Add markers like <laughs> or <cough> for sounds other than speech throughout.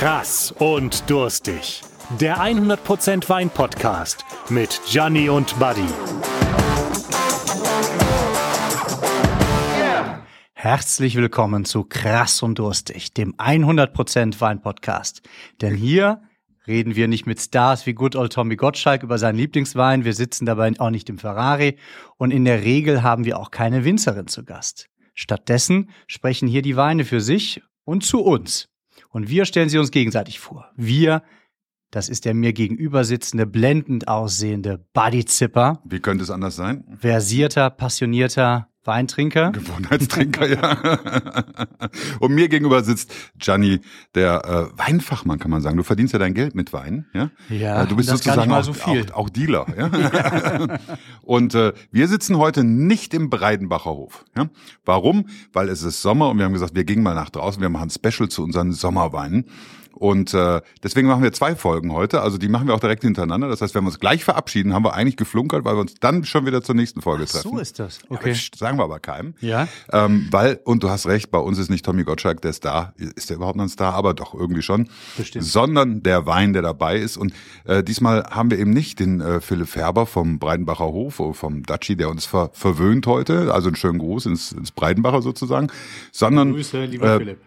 Krass und durstig. Der 100% Wein Podcast mit Gianni und Buddy. Herzlich willkommen zu Krass und Durstig, dem 100% Wein Podcast. Denn hier reden wir nicht mit Stars wie Good Old Tommy Gottschalk über seinen Lieblingswein. Wir sitzen dabei auch nicht im Ferrari. Und in der Regel haben wir auch keine Winzerin zu Gast. Stattdessen sprechen hier die Weine für sich und zu uns. Und wir stellen sie uns gegenseitig vor. Wir, das ist der mir gegenüber sitzende, blendend aussehende Buddy Zipper. Wie könnte es anders sein? Versierter, passionierter Weintrinker. <laughs> Gewohnheitstrinker, ja. <laughs> Und mir gegenüber sitzt Gianni, der äh, Weinfachmann, kann man sagen. Du verdienst ja dein Geld mit Wein, ja? Ja, Äh, du bist sozusagen auch, so viel. Auch, auch Dealer, ja. <laughs> und äh, wir sitzen heute nicht im Breidenbacher Hof. Ja? Warum? Weil es ist Sommer und wir haben gesagt, wir gehen mal nach draußen, wir machen ein Special zu unseren Sommerweinen. Und äh, deswegen machen wir zwei Folgen heute. Also die machen wir auch direkt hintereinander. Das heißt, wenn wir uns gleich verabschieden, haben wir eigentlich geflunkert, weil wir uns dann schon wieder zur nächsten Folge Ach, treffen. so ist das. Ja, Okay. pst, sagen wir aber keinem. Ja. Ähm, weil, und du hast recht, bei uns ist nicht Tommy Gottschalk der Star. Ist der überhaupt noch ein Star? Aber doch, irgendwie schon. Bestimmt. Sondern der Wein, der dabei ist. Und äh, diesmal haben wir eben nicht den äh, Philipp Färber vom Breidenbacher Hof, oder vom Daci, der uns ver verwöhnt heute. Also einen schönen Gruß ins, ins Breidenbacher sozusagen. Sondern Grüße, lieber äh, Philipp.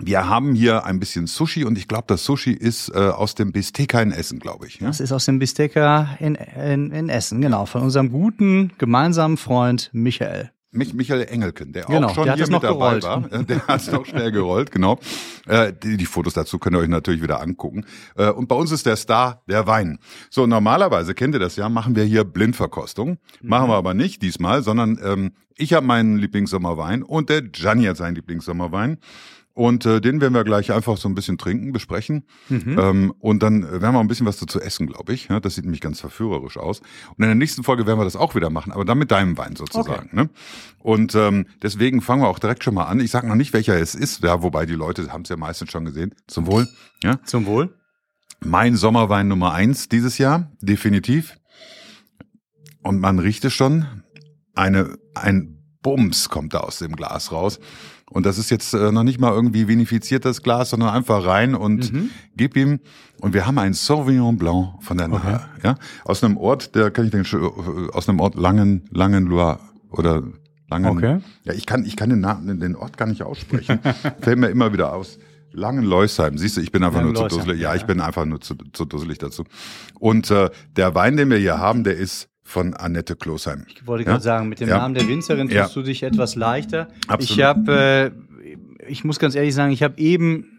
wir haben hier ein bisschen Sushi und ich glaube, das Sushi ist äh, aus dem Bisteka in Essen, glaube ich. Ja? Das ist aus dem Bistecca in, in, in Essen, genau, von unserem guten gemeinsamen Freund Michael. Mich, Michael Engelken, der Genau, auch schon der hier mit dabei gerollt. war. Äh, Der hat es noch schnell gerollt, genau. Äh, die, die Fotos dazu könnt ihr euch natürlich wieder angucken. Äh, und bei uns ist der Star der Wein. So, normalerweise, kennt ihr das ja, machen wir hier Blindverkostung. Machen wir aber nicht diesmal, sondern ähm, ich habe meinen Lieblingssommerwein und der Gianni hat seinen Lieblingssommerwein. Und äh, den werden wir gleich einfach so ein bisschen trinken, besprechen. Ähm, und dann äh, werden wir ein bisschen was dazu essen, glaube ich. Ja, das sieht nämlich ganz verführerisch aus. Und in der nächsten Folge werden wir das auch wieder machen, aber dann mit deinem Wein sozusagen. Ne? Und ähm, deswegen fangen wir auch direkt schon mal an. Ich sage noch nicht, welcher es ist, ja, wobei die Leute haben es ja meistens schon gesehen. Zum Wohl. Ja? Zum Wohl. Mein Sommerwein Nummer eins dieses Jahr, definitiv. Und man riecht es schon. Eine, ein Bums kommt da aus dem Glas raus. Und das ist jetzt äh, noch nicht mal irgendwie vinifiziert, das Glas, sondern einfach rein und gib ihm. Und wir haben einen Sauvignon Blanc von der Nahe, ja, aus einem Ort, der kann ich den, äh, aus einem Ort Langen, Langenlois oder Langen. Okay. Ja, ich kann, ich kann den Namen, den Ort gar nicht aussprechen. <laughs> Fällt mir immer wieder aus. Langenleusheim. Siehst du, ich bin einfach nur zu Langenleusheim, dusselig. Ja, ja, ich bin einfach nur zu, zu dusselig dazu. Und äh, der Wein, den wir hier haben, der ist von Annette Klosheim. Ich wollte Ja? gerade sagen, mit dem Ja. Namen der Winzerin tust Ja. du dich etwas leichter. Absolut. Ich habe, äh, ich muss ganz ehrlich sagen, ich habe eben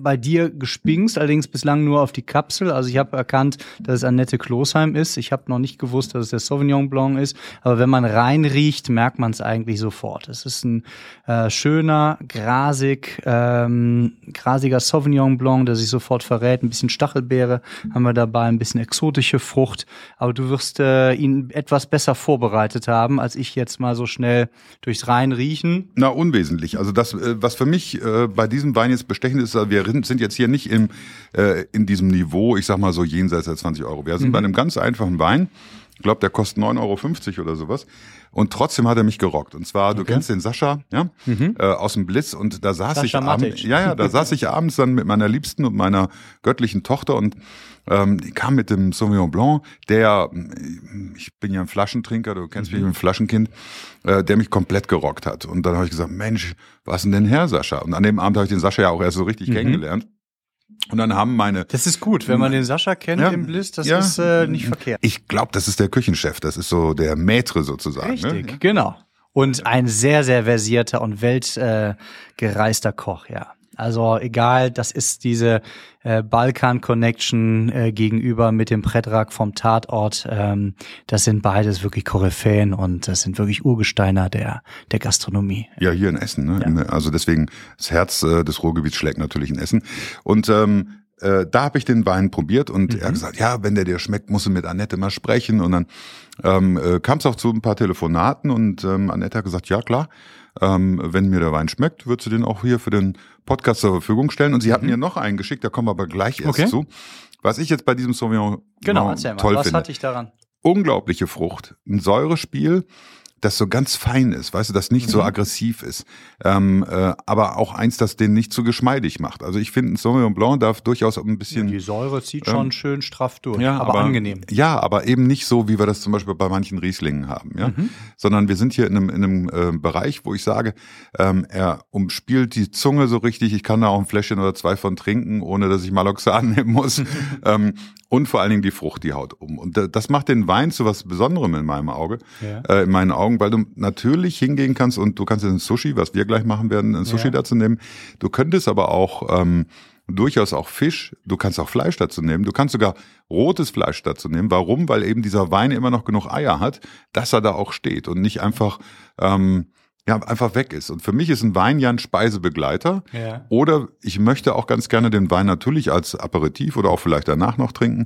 bei dir gespingst, allerdings bislang nur auf die Kapsel. Also ich habe erkannt, dass es Annette Klosheim ist. Ich habe noch nicht gewusst, dass es der Sauvignon Blanc ist. Aber wenn man reinriecht, merkt man es eigentlich sofort. Es ist ein äh, schöner, grasig, ähm, grasiger Sauvignon Blanc, der sich sofort verrät. Ein bisschen Stachelbeere haben wir dabei, ein bisschen exotische Frucht. Aber du wirst äh, ihn etwas besser vorbereitet haben, als ich jetzt mal so schnell durchs Reinriechen. Na, unwesentlich. Also das, äh, was für mich äh, bei diesem Wein jetzt bestechend ist, also wir sind jetzt hier nicht im, äh, in diesem Niveau, ich sag mal so jenseits der 20 Euro. Wir sind bei einem ganz einfachen Wein. Ich glaube, der kostet 9,50 Euro oder sowas. Und trotzdem hat er mich gerockt. Und zwar, du kennst den Sascha, ja, äh, aus dem Blitz. Und da saß Sascha ich abends, ja, ja, da saß <laughs> ich abends dann mit meiner Liebsten und meiner göttlichen Tochter und ähm, die kam mit dem Sauvignon Blanc, der, ich bin ja ein Flaschentrinker, du kennst mich, ich bin ein Flaschenkind, äh, der mich komplett gerockt hat. Und dann habe ich gesagt, Mensch, was denn denn her, Sascha? Und an dem Abend habe ich den Sascha ja auch erst so richtig kennengelernt. Und dann haben meine Das ist gut, wenn man den Sascha kennt Ja. im Bliss, das Ja. ist äh, nicht verkehrt. ich glaube, das ist der Küchenchef, das ist so der Maître sozusagen. Richtig, Ne? genau. Und ein sehr, sehr versierter und weltgereister äh, Koch, ja. Also egal, das ist diese äh, Balkan-Connection äh, gegenüber mit dem Predrag vom Tatort. Ähm, das sind beides wirklich Koryphäen und das sind wirklich Urgesteiner der, der Gastronomie. Ja, hier in Essen. Ne? Im- Also deswegen, das Herz äh, des Ruhrgebiets schlägt natürlich in Essen. Und ähm, äh, da habe ich den Wein probiert und er hat gesagt, ja, wenn der dir schmeckt, musst du mit Annette mal sprechen. Und dann ähm, äh, kam es auch zu ein paar Telefonaten und ähm, Annette hat gesagt, ja klar, ähm, wenn mir der Wein schmeckt, wird sie den auch hier für den Podcast zur Verfügung stellen. Und sie hat mir noch einen geschickt, da kommen wir aber gleich erst Okay. zu. Was ich jetzt bei diesem Sauvignon Genau, mal, toll was finde hatte ich daran? unglaubliche Frucht, ein Säurespiel, das so ganz fein ist, weißt du, das nicht Mhm. so aggressiv ist, ähm, äh, aber auch eins, das den nicht zu geschmeidig macht. Also ich finde, ein Sauvignon Blanc darf durchaus ein bisschen Die Säure zieht schon schön straff durch, ja, aber, angenehm. Ja, aber eben nicht so, wie wir das zum Beispiel bei manchen Rieslingen haben, ja. Mhm. Sondern wir sind hier in einem, in einem äh, Bereich, wo ich sage, ähm, er umspielt die Zunge so richtig. Ich kann da auch ein Fläschchen oder zwei von trinken, ohne dass ich Maloxan <laughs> nehmen muss. <laughs> ähm, und vor allen Dingen die Frucht, die haut um. Und äh, das macht den Wein zu was Besonderem in meinem Auge, Ja. äh, in meinen Augen, weil du natürlich hingehen kannst und du kannst ein Sushi, was wir gleich machen werden, ein Sushi Ja. dazu nehmen. Du könntest aber auch ähm, durchaus auch Fisch, du kannst auch Fleisch dazu nehmen, du kannst sogar rotes Fleisch dazu nehmen. Warum? Weil eben dieser Wein immer noch genug Eier hat, dass er da auch steht und nicht einfach ähm, ja einfach weg ist. Und für mich ist ein Wein ja ein Speisebegleiter. Ja. Oder ich möchte auch ganz gerne den Wein natürlich als Aperitif oder auch vielleicht danach noch trinken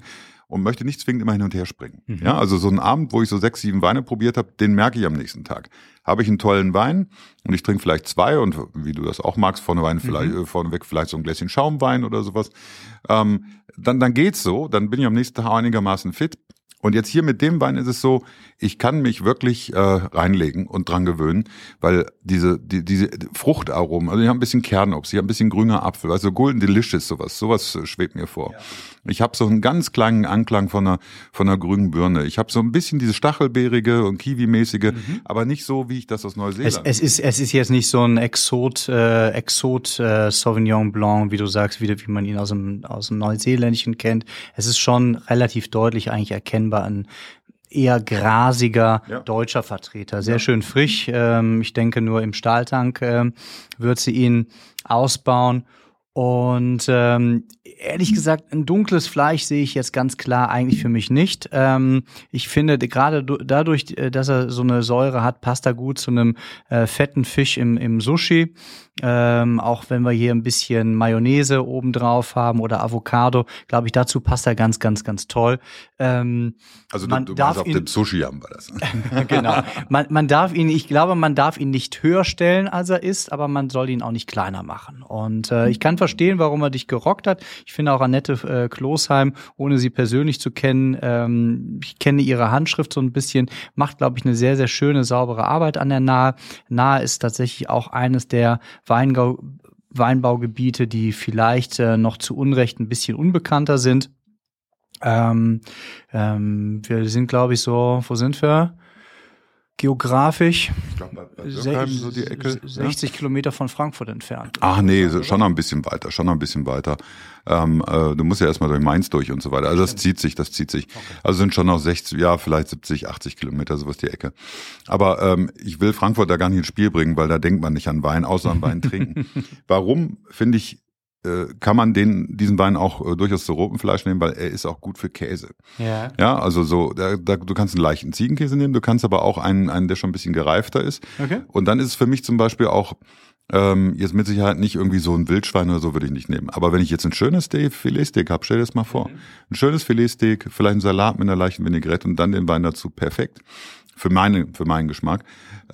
und möchte nicht zwingend immer hin und her springen. Mhm. Ja, also so ein Abend, wo ich so sechs, sieben Weine probiert habe, den merke ich am nächsten Tag. Habe ich einen tollen Wein und ich trinke vielleicht zwei und wie du das auch magst, vorne vielleicht, Mhm. äh, vorneweg vielleicht so ein Gläschen Schaumwein oder sowas. Ähm, dann, dann geht's so, dann bin ich am nächsten Tag einigermaßen fit. Und jetzt hier mit dem Wein ist es so, ich kann mich wirklich äh, reinlegen und dran gewöhnen, weil diese, die, diese Fruchtaromen, also ich habe ein bisschen Kernobst, ich habe ein bisschen grüner Apfel, also Golden Delicious, sowas, sowas äh, schwebt mir vor. Ich habe so einen ganz kleinen Anklang von einer, von einer grünen Birne. Ich habe so ein bisschen diese Stachelbeerige und Kiwi-mäßige, aber nicht so, wie ich das aus Es, Neuseeland. es, ist, es ist jetzt nicht so ein Exot, äh, Exot äh, Sauvignon Blanc, wie du sagst, wie, wie man ihn aus dem, aus dem Neuseeländischen kennt. Es ist schon relativ deutlich eigentlich erkennbar ein eher grasiger Ja. deutscher Vertreter. Sehr schön frisch. Ähm, ich denke nur im Stahltank ähm, wird sie ihn ausbauen. Und ähm, ehrlich gesagt, ein dunkles Fleisch sehe ich jetzt ganz klar eigentlich für mich nicht. Ähm, ich finde gerade du- dadurch, äh, dass er so eine Säure hat, passt er gut zu einem äh, fetten Fisch im, im Sushi. Ähm, auch wenn wir hier ein bisschen Mayonnaise oben drauf haben oder Avocado, glaube ich, dazu passt er ganz, ganz, ganz toll. Ähm, also man du, du darf auf ihn- dem Sushi haben wir das. <laughs> genau. Man, man darf ihn, ich glaube, man darf ihn nicht höher stellen, als er ist, aber man soll ihn auch nicht kleiner machen. Und äh, ich kann verstehen, warum er dich gerockt hat. Ich finde auch Annette äh, Klosheim, ohne sie persönlich zu kennen, ähm, ich kenne ihre Handschrift so ein bisschen, macht, glaube ich, eine sehr, sehr schöne, saubere Arbeit an der Nahe. Nahe ist tatsächlich auch eines der Weingau Weinbaugebiete, die vielleicht äh, noch zu Unrecht ein bisschen unbekannter sind. Ähm, ähm, wir sind, glaube ich, so, wo sind wir? Geografisch Dürkheim, so die Ecke. ja? 60 Kilometer von Frankfurt entfernt. Ach nee, so- schon noch ein bisschen weiter, schon noch ein bisschen weiter. Ähm, äh, du musst ja erstmal durch Mainz durch und so weiter. Also das zieht sich, das zieht sich. Also sind schon noch 60, ja, vielleicht 70, 80 Kilometer, sowas die Ecke. Aber ähm, ich will Frankfurt da gar nicht ins Spiel bringen, weil da denkt man nicht an Wein, außer an Wein trinken. <laughs> Warum, finde ich, kann man den, diesen Wein auch äh, durchaus zu rotem Fleisch nehmen, weil er ist auch gut für Käse. Ja. Ja, also so, da, da, du kannst einen leichten Ziegenkäse nehmen, du kannst aber auch einen, einen, der schon ein bisschen gereifter ist. Okay. Und dann ist es für mich zum Beispiel auch ähm, jetzt mit Sicherheit nicht irgendwie so ein Wildschwein oder so würde ich nicht nehmen. Aber wenn ich jetzt ein schönes Steak, Filetsteak habe, stell dir das mal vor. Ein schönes Filetsteak, vielleicht ein Salat mit einer leichten Vinaigrette und dann den Wein dazu, perfekt. Für meine, für meinen Geschmack.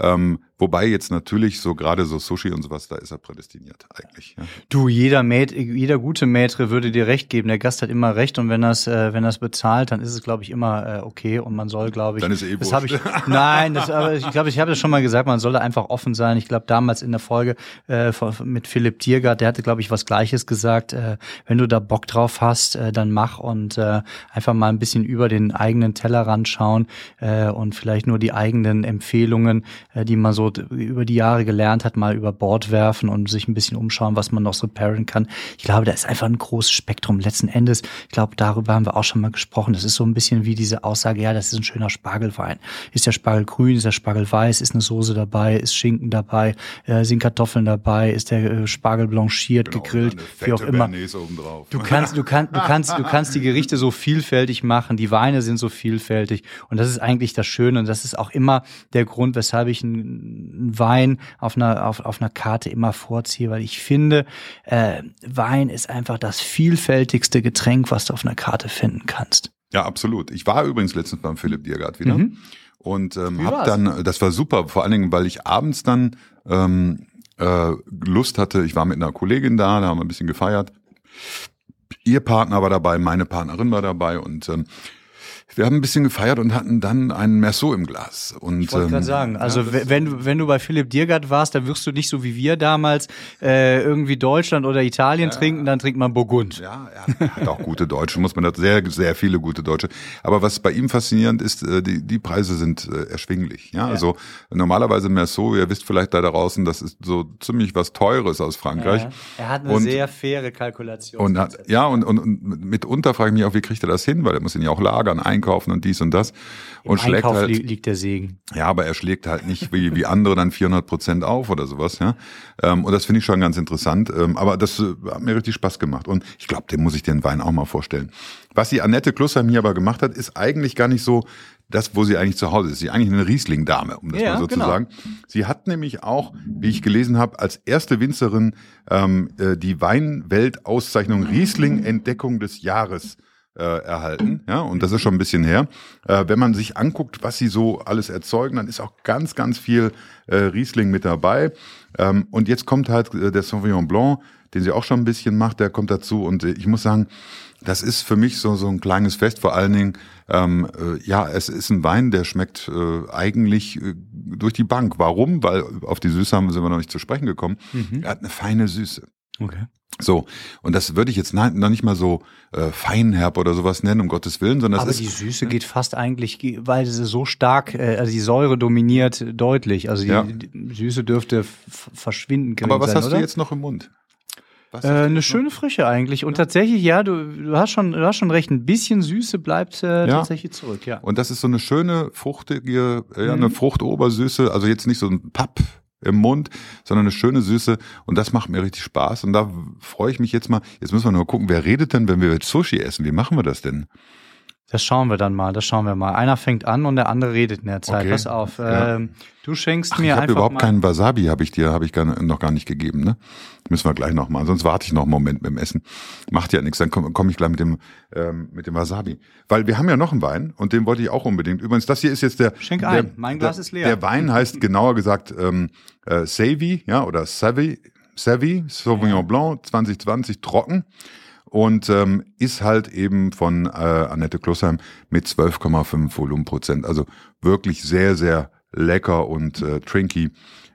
Ähm, wobei jetzt natürlich so gerade so Sushi und sowas, da ist er prädestiniert eigentlich. Ja. Du, jeder Mät, jeder gute Maitre würde dir recht geben. Der Gast hat immer recht und wenn das, äh, wenn das bezahlt, dann ist es, glaube ich, immer äh, okay und man soll, glaube ich. Dann ist eh das ich. <laughs> Nein, das, aber ich glaube, ich habe das schon mal gesagt. Man sollte einfach offen sein. Ich glaube, damals in der Folge äh, mit Philipp Tiergart, der hatte, glaube ich, was Gleiches gesagt. Äh, wenn du da Bock drauf hast, äh, dann mach und äh, einfach mal ein bisschen über den eigenen Tellerrand schauen äh, und vielleicht nur die eigenen Empfehlungen, die man so über die Jahre gelernt hat, mal über Bord werfen und sich ein bisschen umschauen, was man noch so pairen kann. Ich glaube, da ist einfach ein großes Spektrum. Letzten Endes, ich glaube, darüber haben wir auch schon mal gesprochen. Das ist so ein bisschen wie diese Aussage, ja, das ist ein schöner Spargelwein. Ist der Spargel grün, ist der Spargel weiß, ist eine Soße dabei, ist Schinken dabei, äh, sind Kartoffeln dabei, ist der äh, Spargel blanchiert, gegrillt, Genau, Und wie auch immer. Du kannst, du kannst, du kannst, du kannst die Gerichte so vielfältig machen. Die Weine sind so vielfältig. Und das ist eigentlich das Schöne. Und das ist auch immer der Grund, weshalb ich einen Wein auf einer, auf, auf einer Karte immer vorziehe, weil ich finde, äh, Wein ist einfach das vielfältigste Getränk, was du auf einer Karte finden kannst. Ja, absolut. Ich war übrigens letztens beim Philipp Diergard wieder. Und ähm, Wie hab war's? dann, das war super, vor allen Dingen, weil ich abends dann ähm, äh, Lust hatte, ich war mit einer Kollegin da, da haben wir ein bisschen gefeiert. Ihr Partner war dabei, meine Partnerin war dabei und ähm, wir haben ein bisschen gefeiert und hatten dann einen Merceau im Glas. Und, ich wollte ähm, gerade sagen, also ja, wenn, du- wenn du bei Philipp Diergard warst, dann wirst du nicht so wie wir damals äh, irgendwie Deutschland oder Italien trinken, dann trinkt man Burgund. Ja, er hat auch gute Deutsche, muss man das sehr, sehr viele gute Deutsche. Aber was bei ihm faszinierend ist, äh, die, die Preise sind äh, erschwinglich. Ja, also normalerweise Merceau, ihr wisst vielleicht da draußen, das ist so ziemlich was Teures aus Frankreich. Ja. Er hat eine Und- sehr faire Kalkulation. Und hat, ja, und, und, und mitunter frage ich mich auch, wie kriegt er das hin? Weil er muss ihn ja auch lagern, einkaufen und dies und das. Und schlägt Einkauf halt, li liegt der Segen. ja, aber er schlägt halt nicht wie, wie andere dann 400 Prozent auf oder sowas, ja. Ähm, und das finde ich schon ganz interessant. Ähm, aber das äh, hat mir richtig Spaß gemacht. Und ich glaube, dem muss ich den Wein auch mal vorstellen. Was die Annette Klussheim hier aber gemacht hat, ist eigentlich gar nicht so das, wo sie eigentlich zu Hause ist. Sie ist eigentlich eine Riesling-Dame, um das Ja, mal so genau. zu sagen. Sie hat nämlich auch, wie ich gelesen habe, als erste Winzerin ähm, äh, die Weinwelt-Auszeichnung Riesling Entdeckung des Jahres äh, erhalten. Ja, und das ist schon ein bisschen her. Äh, wenn man sich anguckt, was sie so alles erzeugen, dann ist auch ganz, ganz viel äh, Riesling mit dabei. Ähm, und jetzt kommt halt äh, der Sauvignon Blanc, den sie auch schon ein bisschen macht, der kommt dazu. Und äh, ich muss sagen, das ist für mich so, so ein kleines Fest. Vor allen Dingen, ähm, äh, ja, es ist ein Wein, der schmeckt äh, eigentlich äh, durch die Bank. Warum? Weil auf die Süße haben sind wir noch nicht zu sprechen gekommen. Er hat eine feine Süße. Okay. So, und das würde ich jetzt noch nicht mal so äh, feinherb oder sowas nennen, um Gottes Willen, sondern Aber das die ist Süße geht fast eigentlich, ge- weil sie so stark, äh, also die Säure dominiert deutlich. Also die, Ja. die Süße dürfte verschwinden Aber was sein, hast oder? du jetzt noch im Mund? Was Äh, eine schöne Frische eigentlich. Und tatsächlich, ja, du, du hast schon, du hast schon recht. Ein bisschen Süße bleibt äh, Ja. tatsächlich zurück, ja. noch? Und das ist so eine schöne, fruchtige, ja, Mhm. eine Fruchtobersüße, also jetzt nicht so ein Papp im Mund, sondern eine schöne Süße. Und das macht mir richtig Spaß. Und da freue ich mich jetzt mal, jetzt müssen wir nur gucken, wer redet denn, wenn wir jetzt Sushi essen, wie machen wir das denn? Das schauen wir dann mal, das schauen wir mal. Einer fängt an und der andere redet in der Zeit. Okay. Pass auf. Ja. Ähm, du schenkst Ach, ich mir habe überhaupt mal. keinen Wasabi, habe ich dir, habe ich gar, noch gar nicht gegeben, ne? Müssen wir gleich noch mal, sonst warte ich noch einen Moment mit dem Essen. Macht ja nichts, dann komme komm ich gleich mit dem ähm, mit dem Wasabi, weil wir haben ja noch einen Wein und den wollte ich auch unbedingt. Übrigens, das hier ist jetzt der Schenk der, ein. Mein Glas der, ist leer. Der Wein heißt <laughs> genauer gesagt ähm, äh, Savvy, ja, oder Savvy, Savvy Sauvignon Blanc 2020 trocken und ähm, ist halt eben von äh, Annette Klossheim mit 12,5 Volumenprozent. Also wirklich sehr, sehr lecker und äh, trinky.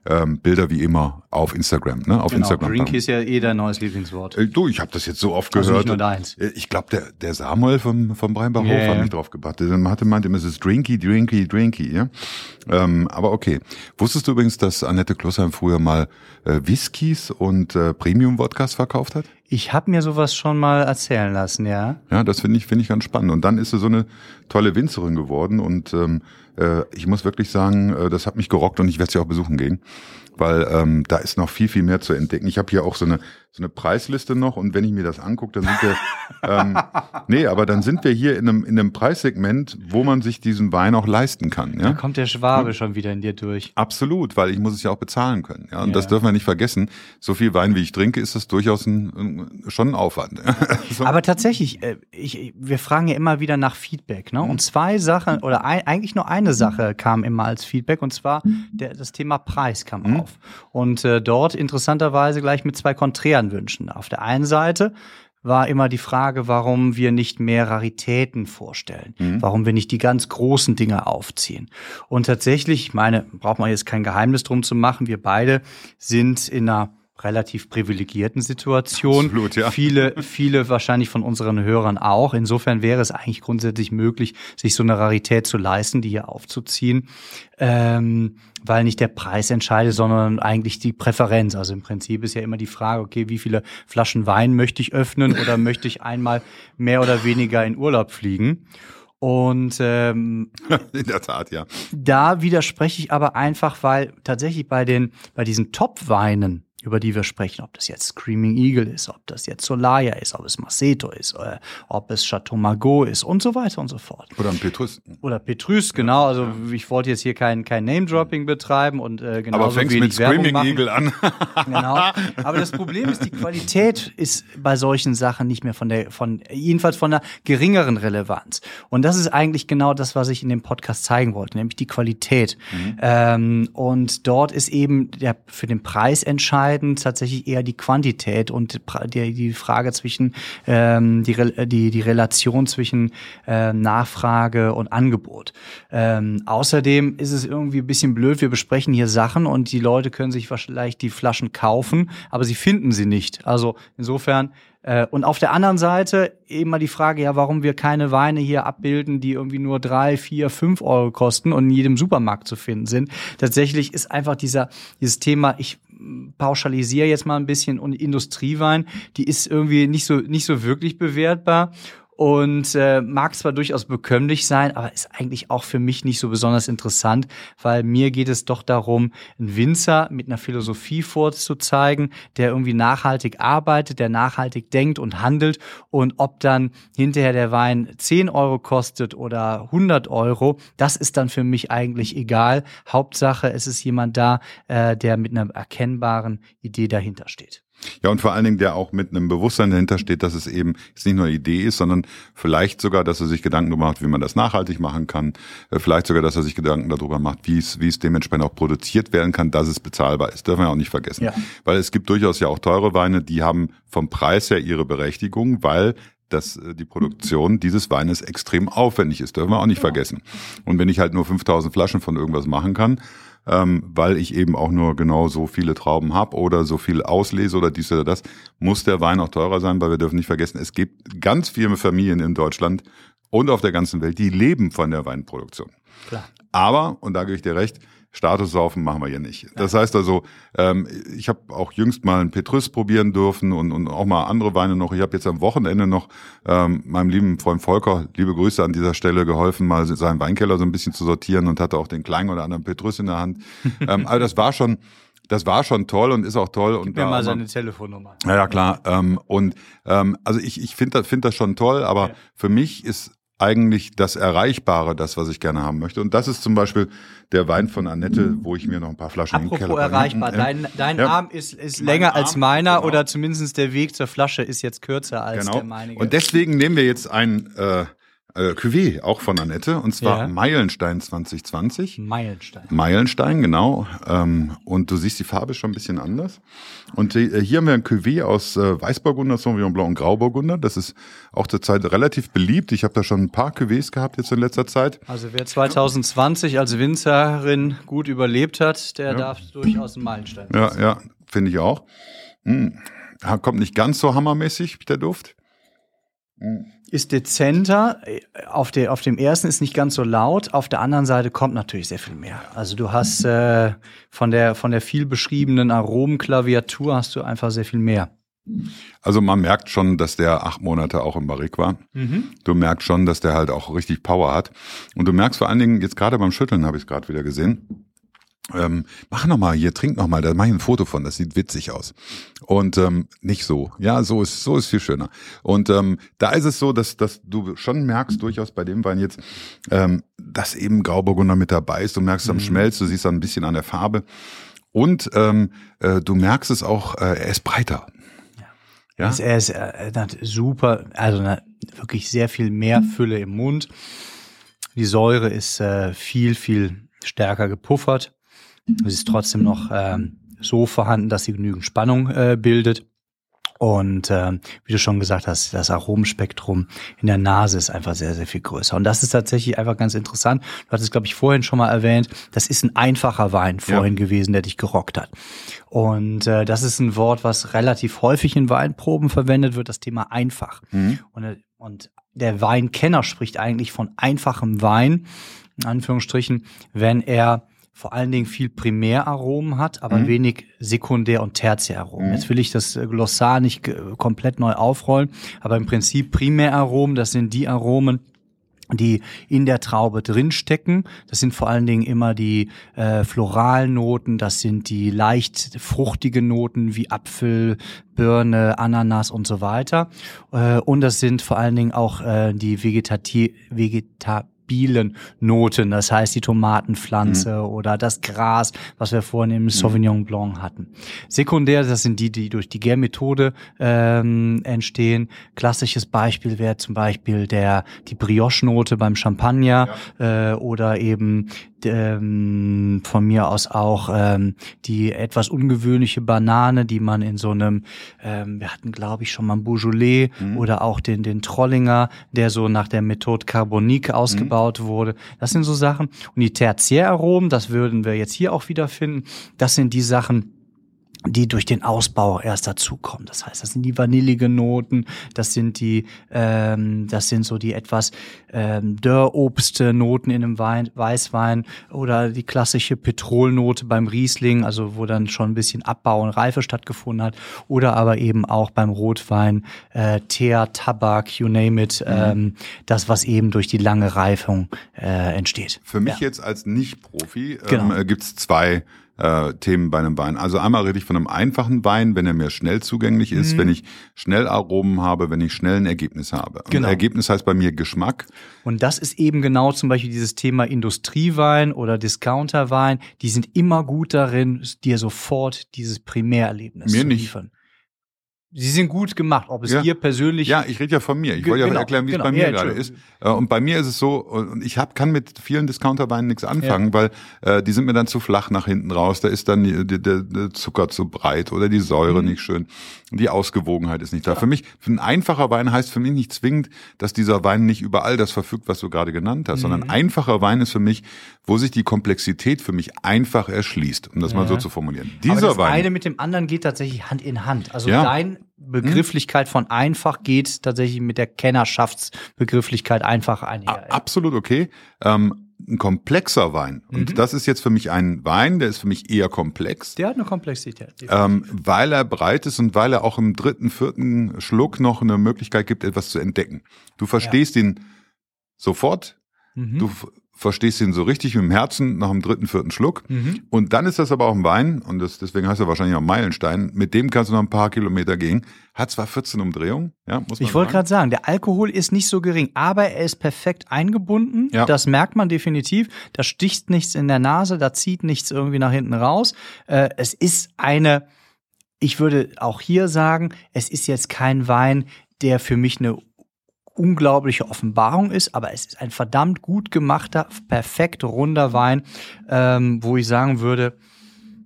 Ähm, Bilder wie immer auf Instagram. Ne? Auf Genau, Instagram. Drink ist ja eh dein neues Lieblingswort. Äh, Du, ich habe das jetzt so oft Also gehört. nicht nur deins. Äh, Ich glaube, der, der Samuel vom, vom Breinbach Hof Ja, hat mich drauf gebracht. Der hatte meinte immer, es ist drinky, drinky, drinky. Ja? Ähm, aber okay. Wusstest du übrigens, dass Annette Klossheim früher mal äh, Whiskys und äh, Premium-Wodkas verkauft hat? Ich habe mir sowas schon mal erzählen lassen, ja. Ja, das finde ich, finde ich ganz spannend. Und dann ist sie so eine tolle Winzerin geworden. Und ähm, äh, ich muss wirklich sagen, äh, das hat mich gerockt und ich werde sie auch besuchen gehen. Weil ähm, da ist noch viel, viel mehr zu entdecken. Ich habe hier auch so eine, so eine Preisliste noch und wenn ich mir das angucke, dann sind wir, ähm, <laughs> nee, aber dann sind wir hier in einem, in einem Preissegment, wo man sich diesen Wein auch leisten kann. Da Ja? kommt der Schwabe schon wieder in dir durch. Absolut, weil ich muss es ja auch bezahlen können. Ja? Und Ja. das dürfen wir nicht vergessen. So viel Wein, wie ich trinke, ist das durchaus ein, schon ein Aufwand. <laughs> so. Aber tatsächlich, äh, ich, wir fragen ja immer wieder nach Feedback. Ne? Und zwei Sachen, oder ein, eigentlich nur eine Sache kam immer als Feedback, und zwar der, das Thema Preis kam auf. Und äh, dort interessanterweise gleich mit zwei konträren Wünschen. Auf der einen Seite war immer die Frage, warum wir nicht mehr Raritäten vorstellen, warum wir nicht die ganz großen Dinge aufziehen. Und tatsächlich, ich meine, braucht man jetzt kein Geheimnis drum zu machen, wir beide sind in einer relativ privilegierten Situation. Absolut, ja. Viele, viele wahrscheinlich von unseren Hörern auch. Insofern wäre es eigentlich grundsätzlich möglich, sich so eine Rarität zu leisten, die hier aufzuziehen, ähm, weil nicht der Preis entscheidet, sondern eigentlich die Präferenz. Also im Prinzip ist ja immer die Frage, okay, wie viele Flaschen Wein möchte ich öffnen oder möchte ich einmal mehr oder weniger in Urlaub fliegen? Und ähm, <laughs> In der Tat, ja. da widerspreche ich aber einfach, weil tatsächlich bei den, bei diesen Top-Weinen, über die wir sprechen, ob das jetzt Screaming Eagle ist, ob das jetzt Solaya ist, ob es Maceto ist, äh, ob es Chateau Margaux ist und so weiter und so fort. Oder ein Petrus. Oder Petrus, genau. Also ich wollte jetzt hier kein, kein Name-Dropping betreiben und äh, genau Aber fängst mit Screaming Eagle an. <laughs> Genau. Aber das Problem ist, die Qualität ist bei solchen Sachen nicht mehr von der, von, jedenfalls von einer geringeren Relevanz. Und das ist eigentlich genau das, was ich in dem Podcast zeigen wollte, nämlich die Qualität. Ähm, und dort ist eben der, für den Preis entscheidend, entscheidend tatsächlich eher die Quantität und die, Frage zwischen ähm, die, die, die Relation zwischen äh, Nachfrage und Angebot. Ähm, außerdem ist es irgendwie ein bisschen blöd, wir besprechen hier Sachen und die Leute können sich vielleicht die Flaschen kaufen, aber sie finden sie nicht. Also insofern äh, und auf der anderen Seite eben die Frage, ja, warum wir keine Weine hier abbilden, die irgendwie nur drei, vier, fünf Euro kosten und in jedem Supermarkt zu finden sind. Tatsächlich ist einfach dieser, dieses Thema, ich pauschalisiere jetzt mal ein bisschen und Industriewein, die ist irgendwie nicht so, nicht so wirklich bewertbar und äh, mag zwar durchaus bekömmlich sein, aber ist eigentlich auch für mich nicht so besonders interessant, weil mir geht es doch darum, einen Winzer mit einer Philosophie vorzuzeigen, der irgendwie nachhaltig arbeitet, der nachhaltig denkt und handelt und ob dann hinterher der Wein 10 Euro kostet oder 100 Euro, das ist dann für mich eigentlich egal. Hauptsache, es ist jemand da, äh, der mit einer erkennbaren Idee dahinter steht. Ja, und vor allen Dingen, der auch mit einem Bewusstsein dahinter steht, dass es eben jetzt nicht nur eine Idee ist, sondern vielleicht sogar, dass er sich Gedanken macht, wie man das nachhaltig machen kann. Äh, vielleicht sogar, dass er sich Gedanken darüber macht, wie es, wie es dementsprechend auch produziert werden kann, dass es bezahlbar ist. Dürfen wir auch nicht vergessen. Ja. Weil es gibt durchaus ja auch teure Weine, die haben vom Preis her ihre Berechtigung, weil dass äh, die Produktion dieses Weines extrem aufwendig ist. Dürfen wir auch nicht vergessen. Und wenn ich halt nur 5000 Flaschen von irgendwas machen kann, ähm, weil ich eben auch nur genau so viele Trauben habe oder so viel auslese oder dies oder das, muss der Wein auch teurer sein, weil wir dürfen nicht vergessen, es gibt ganz viele Familien in Deutschland und auf der ganzen Welt, die leben von der Weinproduktion. Klar. Aber, und da gebe ich dir recht, Statussaufen machen wir hier nicht. Das heißt also, ähm, ich habe auch jüngst mal einen Petrus probieren dürfen und, und auch mal andere Weine noch. Ich habe jetzt am Wochenende noch ähm, meinem lieben Freund Volker, liebe Grüße an dieser Stelle, geholfen, mal seinen Weinkeller so ein bisschen zu sortieren und hatte auch den kleinen oder anderen Petrus in der Hand. <laughs> ähm, also das war schon, das war schon toll und ist auch toll. Gib und mir mal seine Telefonnummer. Ja, ja klar. Ähm, und ähm, also ich, ich finde das, find das schon toll, aber ja. für mich ist eigentlich das Erreichbare, das, was ich gerne haben möchte. Und das ist zum Beispiel der Wein von Annette, wo ich mir noch ein paar Flaschen Apropos den Keller erreichbar, dein, dein ja. Arm ist, ist länger Arm, als meiner genau. oder zumindest der Weg zur Flasche ist jetzt kürzer als genau. der meinige. Und deswegen nehmen wir jetzt ein äh, äh, Cuvée, auch von Annette, und zwar ja. Meilenstein 2020. Meilenstein. Meilenstein, genau. Ähm, und du siehst die Farbe schon ein bisschen anders. Und äh, hier haben wir ein Cuvée aus äh, Weißburgunder, Sauvignon Blanc und Grauburgunder. Das ist auch zurzeit relativ beliebt. Ich habe da schon ein paar Cuvées gehabt jetzt in letzter Zeit. Also wer 2020 als Winzerin gut überlebt hat, der ja. darf durchaus einen Meilenstein. Ja, ja, finde ich auch. Hm. Kommt nicht ganz so hammermäßig, der Duft. Ist dezenter. Auf, der, auf dem ersten ist nicht ganz so laut. Auf der anderen Seite kommt natürlich sehr viel mehr. Also du hast äh, von der von der viel beschriebenen Aromenklaviatur hast du einfach sehr viel mehr. Also man merkt schon, dass der acht Monate auch im Barrik war. Mhm. Du merkst schon, dass der halt auch richtig Power hat. Und du merkst vor allen Dingen, jetzt gerade beim Schütteln habe ich es gerade wieder gesehen, ähm, mach noch mal hier, trink noch mal, da mach ich ein Foto von, das sieht witzig aus. Und ähm, nicht so, ja, so ist so ist viel schöner. Und ähm, da ist es so, dass dass du schon merkst durchaus bei dem Wein jetzt, ähm, dass eben Grauburgunder mit dabei ist. Du merkst es am mhm. Schmelz, du siehst dann ein bisschen an der Farbe und ähm, äh, du merkst es auch, äh, er ist breiter. Ja, ja? er ist äh, super, also wirklich sehr viel mehr Fülle im Mund. Die Säure ist äh, viel viel stärker gepuffert. Es ist trotzdem noch ähm, so vorhanden, dass sie genügend Spannung äh, bildet. Und äh, wie du schon gesagt hast, das Aromenspektrum in der Nase ist einfach sehr, sehr viel größer. Und das ist tatsächlich einfach ganz interessant. Du hattest, glaube ich, vorhin schon mal erwähnt, das ist ein einfacher Wein vorhin ja. gewesen, der dich gerockt hat. Und äh, das ist ein Wort, was relativ häufig in Weinproben verwendet wird, das Thema einfach. Mhm. Und, äh, und der Weinkenner spricht eigentlich von einfachem Wein, in Anführungsstrichen, wenn er vor allen Dingen viel Primäraromen hat, aber mhm. wenig Sekundär- und Tertiäraromen. Mhm. Jetzt will ich das äh, Glossar nicht komplett neu aufrollen, aber im Prinzip Primäraromen, das sind die Aromen, die in der Traube drinstecken. Das sind vor allen Dingen immer die äh, floralen Noten, das sind die leicht fruchtigen Noten wie Apfel, Birne, Ananas und so weiter. Äh, und das sind vor allen Dingen auch äh, die Vegetati Vegeta stabilen Noten, das heißt die Tomatenpflanze mhm. oder das Gras, was wir vorhin im mhm. Sauvignon Blanc hatten. Sekundär, das sind die, die durch die Gärmethode ähm, entstehen. Klassisches Beispiel wäre zum Beispiel der die Brioche-Note beim Champagner ja. äh, oder eben ähm, von mir aus auch ähm, die etwas ungewöhnliche Banane, die man in so einem, ähm, wir hatten glaube ich schon mal einen Beaujolais Mhm. oder auch den, den Trollinger, der so nach der Methode Carbonique ausgebaut wurde. Das sind so Sachen. Und die Tertiäraromen, das würden wir jetzt hier auch wiederfinden, das sind die Sachen, die durch den Ausbau erst dazukommen. Das heißt, das sind die vanilligen Noten, das sind die, ähm, das sind so die etwas ähm, Dörrobst-Noten in einem Wein, Weißwein oder die klassische Petrolnote beim Riesling, also wo dann schon ein bisschen Abbau und Reife stattgefunden hat, oder aber eben auch beim Rotwein äh, Teer, Tabak, you name it, ähm, das was eben durch die lange Reifung äh, entsteht. Für mich Ja. jetzt als Nicht-Profi Genau. ähm, äh, gibt's zwei äh, Themen bei einem Wein. Also einmal rede ich von einem einfachen Wein, wenn er mir schnell zugänglich Mhm. ist, wenn ich schnell Aromen habe, wenn ich schnell ein Ergebnis habe. Und Genau. Ergebnis heißt bei mir Geschmack. Und das ist eben genau zum Beispiel dieses Thema Industriewein oder Discounterwein. Die sind immer gut darin, dir sofort dieses Primärerlebnis Mir zu nicht. Sie sind gut gemacht, ob es Ja. dir persönlich Ja, ich rede ja von mir. Ich wollte ja genau, erklären, wie genau. es bei mir Ja, gerade ist. Äh, Und bei mir ist es so, und ich hab, kann mit vielen Discounterweinen nichts anfangen, weil äh, die sind mir dann zu flach nach hinten raus. Da ist dann die, die, der, der Zucker zu breit oder die Säure Mhm. nicht schön. Die Ausgewogenheit ist nicht da. Für mich, für ein einfacher Wein heißt für mich nicht zwingend, dass dieser Wein nicht überall das verfügt, was du gerade genannt hast, Mhm. sondern einfacher Wein ist für mich, wo sich die Komplexität für mich einfach erschließt, um das mal so zu formulieren. Aber Dieser das Wein. eine mit dem anderen geht tatsächlich Hand in Hand. Also Ja. Dein Begrifflichkeit von einfach geht tatsächlich mit der Kennerschaftsbegrifflichkeit einfach einher. Absolut okay. Ähm, ein komplexer Wein. Und Mhm. das ist jetzt für mich ein Wein, der ist für mich eher komplex. Der hat eine Komplexität. Ähm, weil er breit ist und weil er auch im dritten, vierten Schluck noch eine Möglichkeit gibt, etwas zu entdecken. Du verstehst ihn sofort, Mhm. du verstehst ihn so richtig mit dem Herzen nach dem dritten, vierten Schluck. Mhm. Und dann ist das aber auch ein Wein, und das, deswegen heißt er wahrscheinlich auch Meilenstein, mit dem kannst du noch ein paar Kilometer gehen. Hat zwar 14 Umdrehungen, ja, muss man Ich wollte gerade sagen, der Alkohol ist nicht so gering, aber er ist perfekt eingebunden. Ja. Das merkt man definitiv. Da sticht nichts in der Nase, da zieht nichts irgendwie nach hinten raus. Äh, es ist eine, ich würde auch hier sagen, es ist jetzt kein Wein, der für mich eine unglaubliche Offenbarung ist, aber es ist ein verdammt gut gemachter, perfekt runder Wein, ähm, wo ich sagen würde,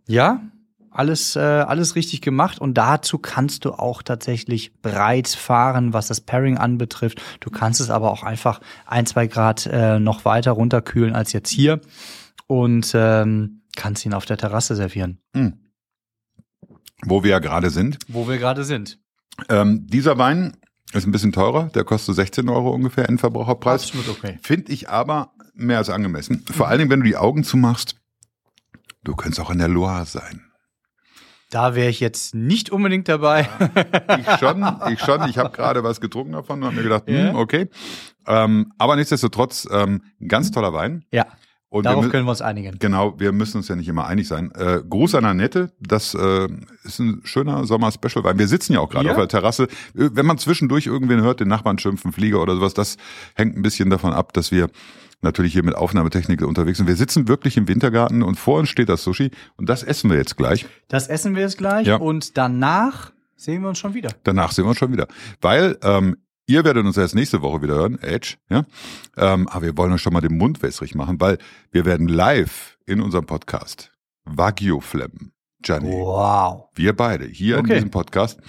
ja, alles, äh, alles richtig gemacht und dazu kannst du auch tatsächlich breit fahren, was das Pairing anbetrifft. Du kannst es aber auch einfach ein, zwei Grad äh, noch weiter runterkühlen als jetzt hier und ähm, kannst ihn auf der Terrasse servieren, Wo wir ja gerade sind. wo wir gerade sind. Ähm, dieser Wein ist ein bisschen teurer, der kostet 16 Euro ungefähr Endverbraucherpreis. Absolut okay. Finde ich aber mehr als angemessen. Vor allen Dingen, wenn du die Augen zumachst, du könntest auch in der Loire sein. Da wäre ich jetzt nicht unbedingt dabei. Ich schon, ich schon. Ich habe gerade was getrunken davon und hab mir gedacht, Ja. hm, okay. Ähm, aber nichtsdestotrotz, ähm, ganz toller Wein. ja, Und wir darauf mü- können wir uns einigen. Genau, wir müssen uns ja nicht immer einig sein. Äh, Gruß an Annette, das äh, ist ein schöner Sommer-Special-Wein. Wir sitzen ja auch gerade auf der Terrasse. Äh, Wenn man zwischendurch irgendwen hört, den Nachbarn schimpfen, Flieger oder sowas, das hängt ein bisschen davon ab, dass wir natürlich hier mit Aufnahmetechnik unterwegs sind. Wir sitzen wirklich im Wintergarten und vor uns steht das Sushi und das essen wir jetzt gleich. Das essen wir jetzt gleich Ja. und danach sehen wir uns schon wieder. Danach sehen wir uns schon wieder. Weil ähm, ihr werdet uns erst nächste Woche wieder hören, Edge, ja. Ähm, aber wir wollen euch schon mal den Mund wässrig machen, weil wir werden live in unserem Podcast Wagyu flemmen. Gianni. Wow. Wir beide hier in Okay. diesem Podcast.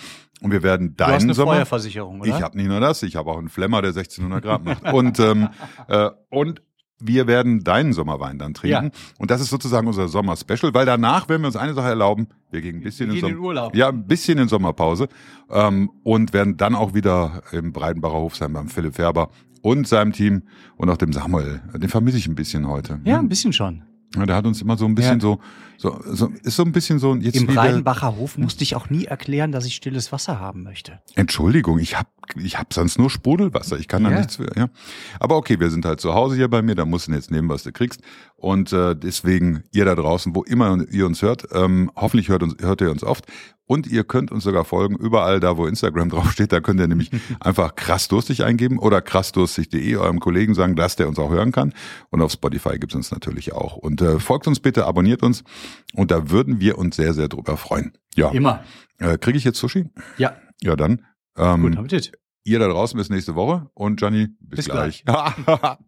Und wir werden Du hast deinen eine Sommer. Feuerversicherung, oder? Ich habe nicht nur das, ich habe auch einen Flemmer, der 1600 Grad macht. Und, ähm, äh, und wir werden deinen Sommerwein dann trinken. Ja. Und das ist sozusagen unser Sommer-Special, weil danach werden wir uns eine Sache erlauben. Wir gehen ein bisschen in, gehen in Som- Urlaub. Ja, ein bisschen in Sommerpause. Ähm, und werden dann auch wieder im Breidenbacher Hof sein beim Philipp Färber und seinem Team und auch dem Samuel. Den vermisse ich ein bisschen heute. Ja, ein bisschen schon. Ja, der hat uns immer so ein bisschen Ja. so, so, so, ist so ein bisschen so, jetzt Im Breidenbacher Hof musste ich auch nie erklären, dass ich stilles Wasser haben möchte. Entschuldigung, ich hab, ich hab sonst nur Sprudelwasser. Ich kann da Ja. nichts für. Ja. Aber okay, wir sind halt zu Hause hier bei mir, da musst du jetzt nehmen, was du kriegst. Und äh, deswegen, ihr da draußen, wo immer ihr uns hört, ähm, hoffentlich hört, uns, hört ihr uns oft. Und ihr könnt uns sogar folgen, überall da, wo Instagram <laughs> draufsteht, da könnt ihr nämlich einfach krass durstig eingeben oder krassdurstig.de eurem Kollegen sagen, dass der uns auch hören kann. Und auf Spotify gibt's uns natürlich auch. Und äh, folgt uns bitte, abonniert uns. Und da würden wir uns sehr, sehr drüber freuen. Ja. Immer. Äh, Kriege ich jetzt Sushi? Ja, Ja, dann. Ähm, guten Appetit. Ihr da draußen bis nächste Woche und Gianni, bis, Bis gleich. <laughs>